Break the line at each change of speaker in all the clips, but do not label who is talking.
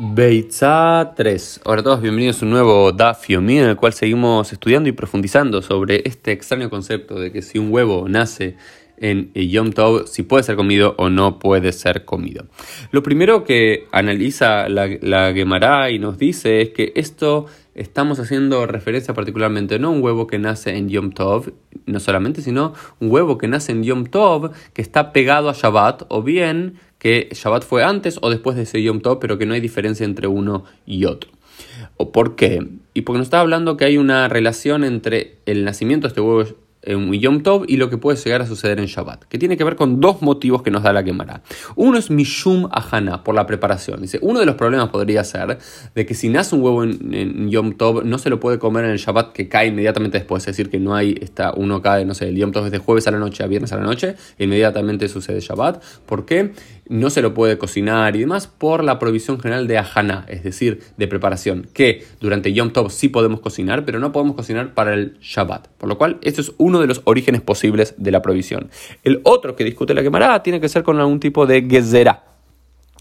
Beitza 3. Hola a todos, bienvenidos a un nuevo Daf en el cual seguimos estudiando y profundizando sobre este extraño concepto de que si un huevo nace en Yom Tov, si puede ser comido o no puede ser comido. Lo primero que analiza la, la Gemara y nos dice es que esto estamos haciendo referencia particularmente no a un huevo que nace en Yom Tov, no solamente, sino un huevo que nace en Yom Tov que está pegado a Shabbat o bien que Shabbat fue antes o después de ese Yom Tov, pero que no hay diferencia entre uno y otro. ¿O por qué? Y porque nos está hablando que hay una relación entre el nacimiento de este huevo en Yom Tov y lo que puede llegar a suceder en Shabbat, que tiene que ver con dos motivos que nos da la quemará. Uno es Mishum Ahana, por la preparación. Dice, uno de los problemas podría ser de que si nace un huevo en, Yom Tov, no se lo puede comer en el Shabbat que cae inmediatamente después, es decir, que no hay, está, uno cae, no sé, el Yom Tov es de jueves a la noche a viernes a la noche, e inmediatamente sucede Shabbat. ¿Por qué? No se lo puede cocinar y demás por la provisión general de Ahana, es decir, de preparación, que durante Yom Tov sí podemos cocinar, pero no podemos cocinar para el Shabbat. Por lo cual, esto es uno de los orígenes posibles de la provisión. El otro que discute la quemará tiene que ser con algún tipo de gezerá.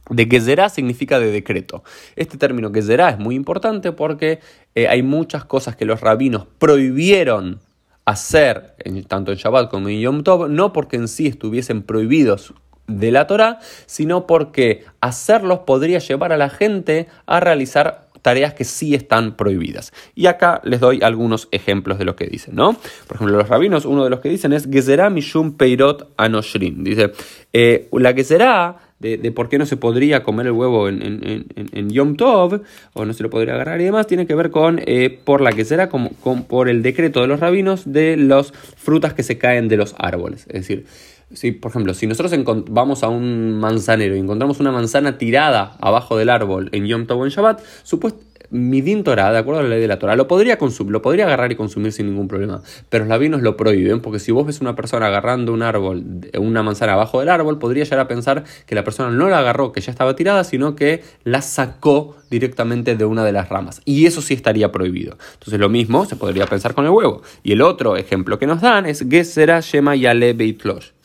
De gezerá significa de decreto. Este término gezerá es muy importante porque eh, hay muchas cosas que los rabinos prohibieron hacer, tanto en Shabbat como en Yom Tov, no porque en sí estuviesen prohibidos de la Torah, sino porque hacerlos podría llevar a la gente a realizar tareas que sí están prohibidas. Y acá les doy algunos ejemplos de lo que dicen, ¿no? Por ejemplo, los rabinos, uno de los que dicen es Gezerá Mishum Peirot Anoshrin. Dice, eh, la Gezerá de, de, por qué no se podría comer el huevo en, Yom Tov, o no se lo podría agarrar y demás, tiene que ver con, eh, por la que será, como, con, por el decreto de los rabinos de las frutas que se caen de los árboles. Es decir, si, por ejemplo, si nosotros vamos a un manzanero y encontramos una manzana tirada abajo del árbol en Yom Tov en Shabbat, supuesto Midin Torah, de acuerdo a la ley de la Torah, lo podría lo podría agarrar y consumir sin ningún problema. Pero los labinos lo prohíben, porque si vos ves una persona agarrando un árbol, una manzana abajo del árbol, podría llegar a pensar que la persona no la agarró, que ya estaba tirada, sino que la sacó directamente de una de las ramas. Y eso sí estaría prohibido. Entonces lo mismo se podría pensar con el huevo. Y el otro ejemplo que nos dan es Gesera Shema Yale Beitlosh.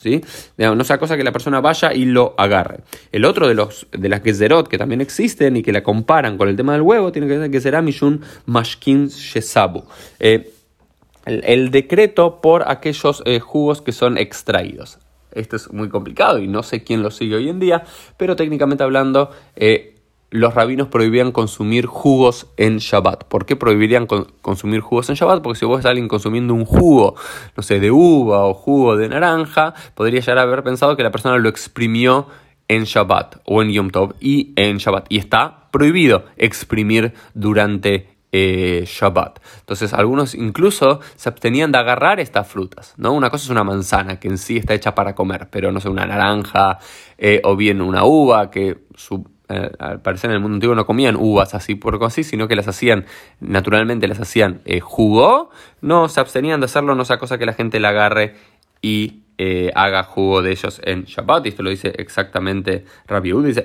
No sea cosa que la persona vaya y lo agarre. El otro de, los, de las Geserot que también existen y que la comparan con el tema del huevo tiene que ser Gesera Mishun Mashkin Shesabu. Eh, el, decreto por aquellos eh, jugos que son extraídos. Esto es muy complicado y no sé quién lo sigue hoy en día, pero técnicamente hablando, eh, los rabinos prohibían consumir jugos en Shabbat. ¿Por qué prohibirían consumir jugos en Shabbat? Porque si vos a alguien consumiendo un jugo, no sé, de uva o jugo de naranja, podría llegar a haber pensado que la persona lo exprimió en Shabbat o en Yom Tov y en Shabbat. Y está prohibido exprimir durante eh, Shabbat. Entonces algunos incluso se abstenían de agarrar estas frutas. ¿no? Una cosa es una manzana que en sí está hecha para comer, pero no sé, una naranja eh, o bien una uva que su eh, al parecer en el mundo antiguo no comían uvas así por así, sino que las hacían, naturalmente las hacían eh, jugo, no se abstenían de hacerlo, no sea cosa que la gente la agarre y eh, haga jugo de ellos en Shabbat. Y esto lo dice exactamente Rabbi Dice,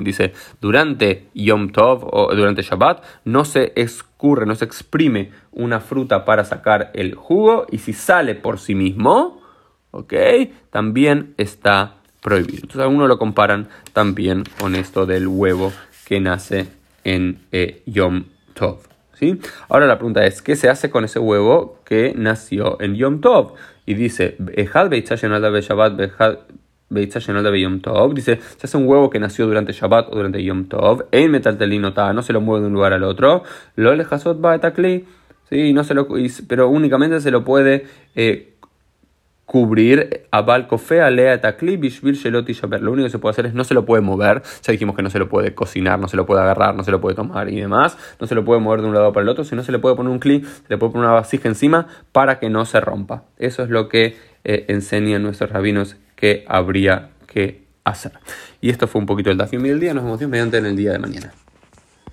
Dice, durante Yom Tov o durante Shabbat no se escurre, no se exprime una fruta para sacar el jugo y si sale por sí mismo, ¿ok? También está prohibido. Entonces algunos lo comparan también con esto del huevo que nace en eh, Yom Tov. ¿sí? Ahora la pregunta es, ¿qué se hace con ese huevo que nació en Yom Tov? Y dice, Dice, se hace un huevo que nació durante Shabbat o durante Yom Tov, no se lo mueve de un lugar al otro, lo ¿sí? no se lo, pero únicamente se lo puede eh, cubrir a Balcofe, Alea, Takli, Bishvil, Sheloti, Shaber. Lo único que se puede hacer es no se lo puede mover. Ya dijimos que no se lo puede cocinar, no se lo puede agarrar, no se lo puede tomar y demás. No se lo puede mover de un lado para el otro, sino se le puede poner un clip, se le puede poner una vasija encima para que no se rompa. Eso es lo que eh, enseñan nuestros rabinos que habría que hacer. Y esto fue un poquito el Dafim del día. Nos vemos mediante en el día de mañana.